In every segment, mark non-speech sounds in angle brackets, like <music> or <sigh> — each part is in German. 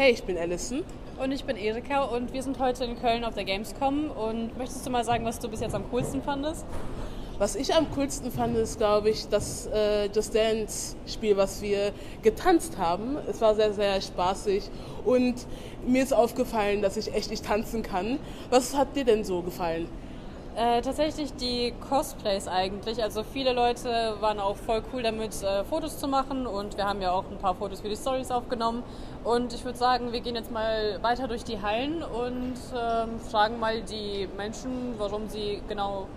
Hey, ich bin Alison. Und ich bin Erika und wir sind heute in Köln auf der Gamescom. Und möchtest du mal sagen, was du bis jetzt am coolsten fandest? Was ich am coolsten fand, ist, glaube ich, das äh, Just Dance-Spiel, was wir getanzt haben. Es war sehr, sehr spaßig und mir ist aufgefallen, dass ich echt nicht tanzen kann. Was hat dir denn so gefallen? Äh, tatsächlich die Cosplays eigentlich. Also viele Leute waren auch voll cool damit, äh, Fotos zu machen und wir haben ja auch ein paar Fotos für die Stories aufgenommen. Und ich würde sagen, wir gehen jetzt mal weiter durch die Hallen und ähm, fragen mal die Menschen, warum sie genau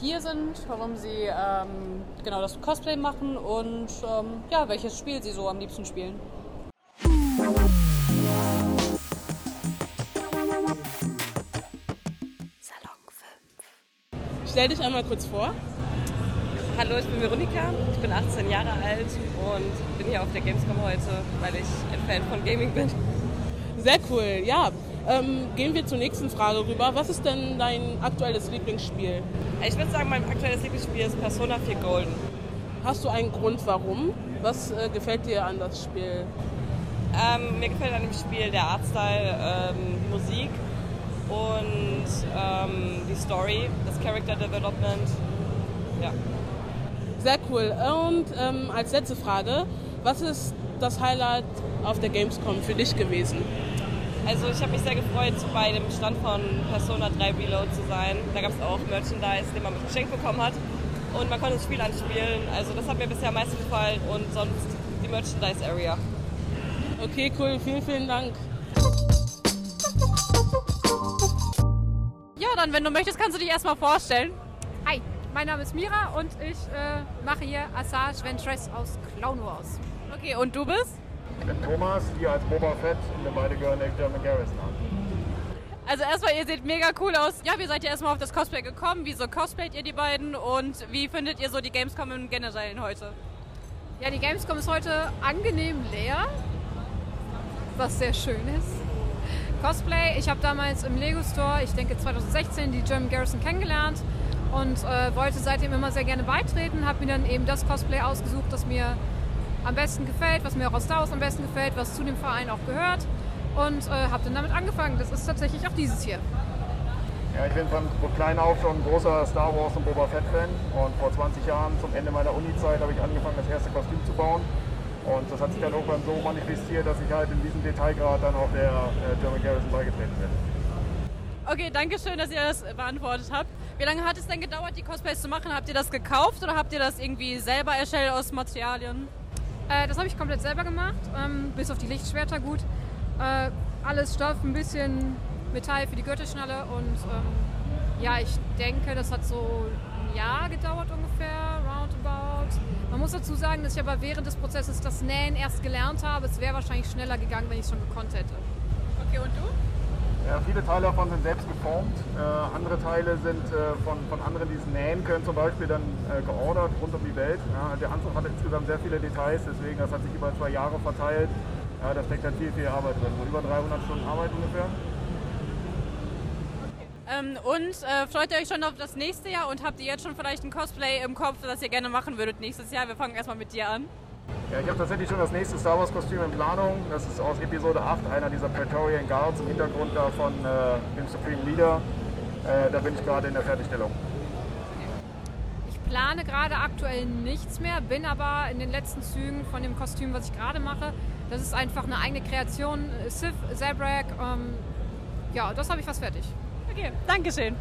hier sind, warum sie ähm, genau das Cosplay machen und ähm, ja, welches Spiel sie so am liebsten spielen. Stell dich einmal kurz vor. Hallo, ich bin Veronika, ich bin 18 Jahre alt und bin hier auf der Gamescom heute, weil ich ein Fan von Gaming bin. Sehr cool, ja. Ähm, gehen wir zur nächsten Frage rüber. Was ist denn dein aktuelles Lieblingsspiel? Ich würde sagen, mein aktuelles Lieblingsspiel ist Persona 4 Golden. Hast du einen Grund, warum? Was äh, gefällt dir an das Spiel? Ähm, mir gefällt an dem Spiel der Artstyle, ähm, die Musik und ähm, die Story, das Character Development. Ja. Sehr cool. Und ähm, als letzte Frage, was ist das Highlight auf der Gamescom für dich gewesen? Also ich habe mich sehr gefreut, bei dem Stand von Persona 3 Reload zu sein. Da gab es auch Merchandise, den man geschenkt bekommen hat. Und man konnte das Spiel anspielen. Also das hat mir bisher am meisten gefallen und sonst die Merchandise Area. Okay, cool. Vielen, vielen Dank. Dann, wenn du möchtest, kannst du dich erstmal vorstellen. Hi, mein Name ist Mira und ich äh, mache hier Assage Ventress aus Clown Wars. Okay, und du bist? Ich bin Thomas, hier als Boba Fett und wir beide gehören der German Garrison an. Also erstmal, ihr seht mega cool aus. Ja, wie seid ihr erstmal auf das Cosplay gekommen? Wieso cosplayt ihr die beiden? Und wie findet ihr so die Gamescom im Generellen heute? Ja, die Gamescom ist heute angenehm leer, was sehr schön ist. Cosplay, ich habe damals im Lego Store, ich denke 2016, die German Garrison kennengelernt und äh, wollte seitdem immer sehr gerne beitreten, habe mir dann eben das Cosplay ausgesucht, das mir am besten gefällt, was mir auch aus Star Wars am besten gefällt, was zu dem Verein auch gehört und äh, habe dann damit angefangen. Das ist tatsächlich auch dieses hier. Ja, ich bin von klein auf schon ein großer Star Wars und Boba Fett Fan und vor 20 Jahren zum Ende meiner Uni-Zeit habe ich angefangen, das erste Kostüm zu bauen. Und das hat sich dann irgendwann so manifestiert, dass ich halt in diesem Detailgrad dann auch der äh, German Garrison beigetreten bin. Okay, danke schön, dass ihr das beantwortet habt. Wie lange hat es denn gedauert, die Cosplays zu machen? Habt ihr das gekauft oder habt ihr das irgendwie selber erstellt aus Materialien? Äh, das habe ich komplett selber gemacht, ähm, bis auf die Lichtschwerter gut. Äh, alles Stoff, ein bisschen Metall für die Gürtelschnalle und ähm, ja, ich denke, das hat so ein Jahr gedauert ungefähr, roundabout. Man muss dazu sagen, dass ich aber während des Prozesses das Nähen erst gelernt habe. Es wäre wahrscheinlich schneller gegangen, wenn ich es schon gekonnt hätte. Okay, und du? Ja, viele Teile davon sind selbst geformt. Äh, andere Teile sind äh, von, von anderen, die es nähen können, zum Beispiel dann äh, geordert rund um die Welt. Ja, der Anzug hat insgesamt sehr viele Details, deswegen das hat sich über zwei Jahre verteilt. Ja, da steckt halt viel, viel Arbeit drin. So über 300 Stunden Arbeit ungefähr. Ähm, und äh, freut ihr euch schon auf das nächste Jahr und habt ihr jetzt schon vielleicht ein Cosplay im Kopf, das ihr gerne machen würdet nächstes Jahr? Wir fangen erstmal mit dir an. Ja, ich habe tatsächlich schon das nächste Star Wars Kostüm in Planung. Das ist aus Episode 8, einer dieser Praetorian Guards im Hintergrund da von äh, dem Supreme Leader. Äh, da bin ich gerade in der Fertigstellung. Ich plane gerade aktuell nichts mehr, bin aber in den letzten Zügen von dem Kostüm, was ich gerade mache. Das ist einfach eine eigene Kreation. Sith, Zabrak, ähm, ja, das habe ich fast fertig. Okay, Dankeschön.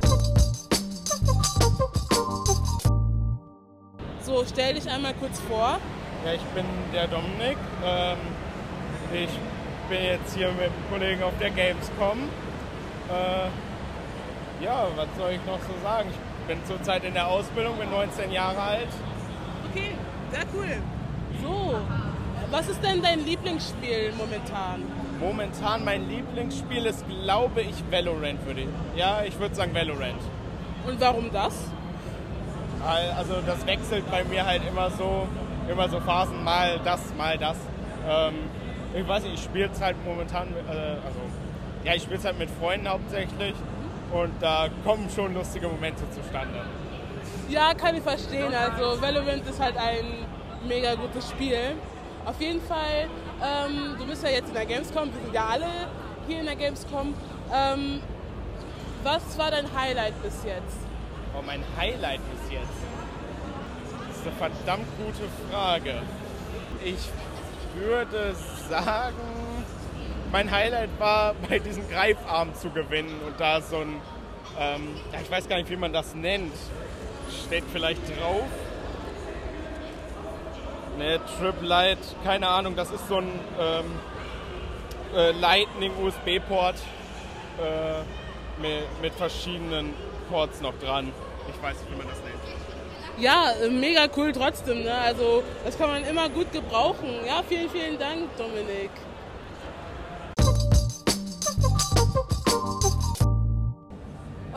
So, stell dich einmal kurz vor. Ja, ich bin der Dominik. Ähm, ich bin jetzt hier mit einem Kollegen auf der Gamescom. Äh, ja, was soll ich noch so sagen? Ich bin zurzeit in der Ausbildung, bin 19 Jahre alt. Okay, sehr cool. So, was ist denn dein Lieblingsspiel momentan? Momentan mein Lieblingsspiel ist, glaube ich, Valorant würde ich. Ja, ich würde sagen Valorant. Und warum das? Also das wechselt bei mir halt immer so, immer so Phasen, mal das, mal das. Ähm, ich weiß nicht, ich spiele es halt momentan, äh, also ja, ich spiele es halt mit Freunden hauptsächlich und da kommen schon lustige Momente zustande. Ja, kann ich verstehen. Also Valorant ist halt ein mega gutes Spiel. Auf jeden Fall Ähm, du bist ja jetzt in der Gamescom, wir sind ja alle hier in der Gamescom. Ähm, was war dein Highlight bis jetzt? Oh, mein Highlight bis jetzt? Das ist eine verdammt gute Frage. Ich würde sagen, mein Highlight war, <laughs> bei diesem Greifarm zu gewinnen und da so ein, ähm, ich weiß gar nicht, wie man das nennt, steht vielleicht drauf. Ne, Trip Light, keine Ahnung, das ist so ein ähm, äh, Lightning USB-Port äh, mit, mit verschiedenen Ports noch dran. Ich weiß nicht, wie man das nennt. Ja, äh, mega cool trotzdem. Ne? Also das kann man immer gut gebrauchen. Ja, vielen, vielen Dank, Dominik.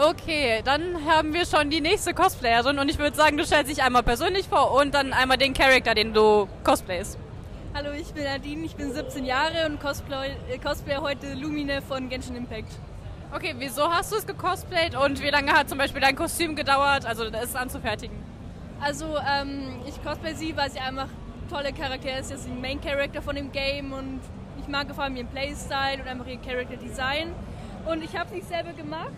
Okay, dann haben wir schon die nächste Cosplayerin und ich würde sagen, du stellst dich einmal persönlich vor und dann einmal den Charakter, den du cosplayst. Hallo, ich bin Nadine, ich bin 17 Jahre und cosplay, äh, cosplay heute Lumine von Genshin Impact. Okay, wieso hast du es gecosplayt und wie lange hat zum Beispiel dein Kostüm gedauert, also es anzufertigen? Also ähm, ich cosplay sie, weil sie einfach tolle Charakter ist. Sie ist ein Main Character von dem Game und ich mag vor allem ihren Playstyle und einfach ihr Character Design. Und ich habe es nicht selber gemacht,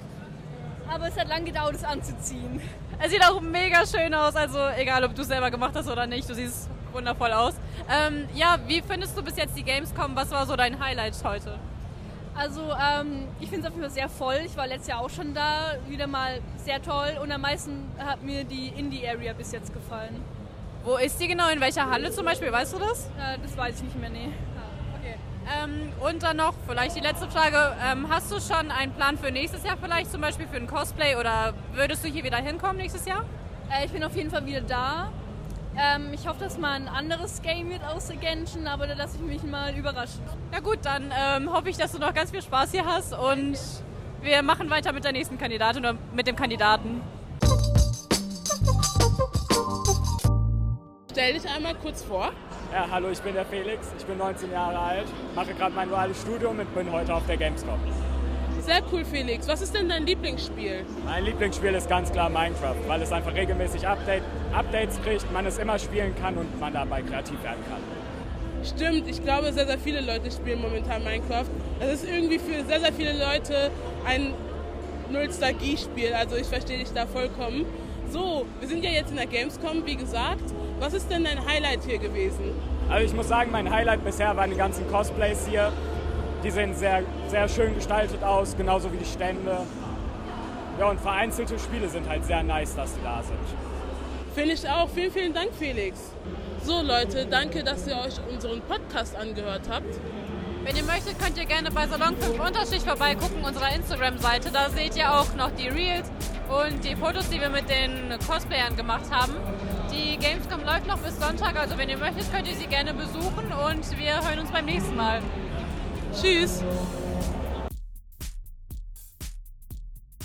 aber es hat lange gedauert, es anzuziehen. Es sieht auch mega schön aus, also egal, ob du es selber gemacht hast oder nicht, du siehst wundervoll aus. Ähm, ja, wie findest du bis jetzt die Gamescom? Was war so dein Highlight heute? Also ähm, ich finde es auf jeden Fall sehr voll. Ich war letztes Jahr auch schon da, wieder mal sehr toll und am meisten hat mir die Indie-Area bis jetzt gefallen. Wo ist die genau? In welcher Halle zum Beispiel? Weißt du das? Äh, das weiß ich nicht mehr, nee. Okay. Ähm, und dann noch vielleicht die letzte Frage. Ähm, hast du schon einen Plan für nächstes Jahr vielleicht, zum Beispiel für ein Cosplay oder würdest du hier wieder hinkommen nächstes Jahr? Äh, ich bin auf jeden Fall wieder da. Ähm, ich hoffe, dass mal ein anderes Game wird außer Genshin, aber da lasse ich mich mal überraschen. Ja gut, dann ähm, hoffe ich, dass du noch ganz viel Spaß hier hast und wir machen weiter mit der nächsten Kandidatin oder mit dem Kandidaten. Stell dich einmal kurz vor. Ja, hallo, ich bin der Felix, ich bin 19 Jahre alt, mache gerade mein duales Studium und bin heute auf der Gamescom. Sehr cool, Felix. Was ist denn dein Lieblingsspiel? Mein Lieblingsspiel ist ganz klar Minecraft, weil es einfach regelmäßig Update, Updates kriegt, man es immer spielen kann und man dabei kreativ werden kann. Stimmt, ich glaube, sehr, sehr viele Leute spielen momentan Minecraft. Es ist irgendwie für sehr, sehr viele Leute ein Nostalgie-Spiel. Also ich verstehe dich da vollkommen. So, wir sind ja jetzt in der Gamescom, wie gesagt. Was ist denn dein Highlight hier gewesen? Also ich muss sagen, mein Highlight bisher waren die ganzen Cosplays hier. Die sehen sehr, sehr schön gestaltet aus, genauso wie die Stände. Ja, und vereinzelte Spiele sind halt sehr nice, dass sie da sind. Finde ich auch. Vielen, vielen Dank, Felix. So, Leute, danke, dass ihr euch unseren Podcast angehört habt. Wenn ihr möchtet, könnt ihr gerne bei Salon 5 Unterstrich vorbeigucken, unserer Instagram-Seite. Da seht ihr auch noch die Reels und die Fotos, die wir mit den Cosplayern gemacht haben. Die Gamescom läuft noch bis Sonntag, also wenn ihr möchtet, könnt ihr sie gerne besuchen und wir hören uns beim nächsten Mal. Tschüss!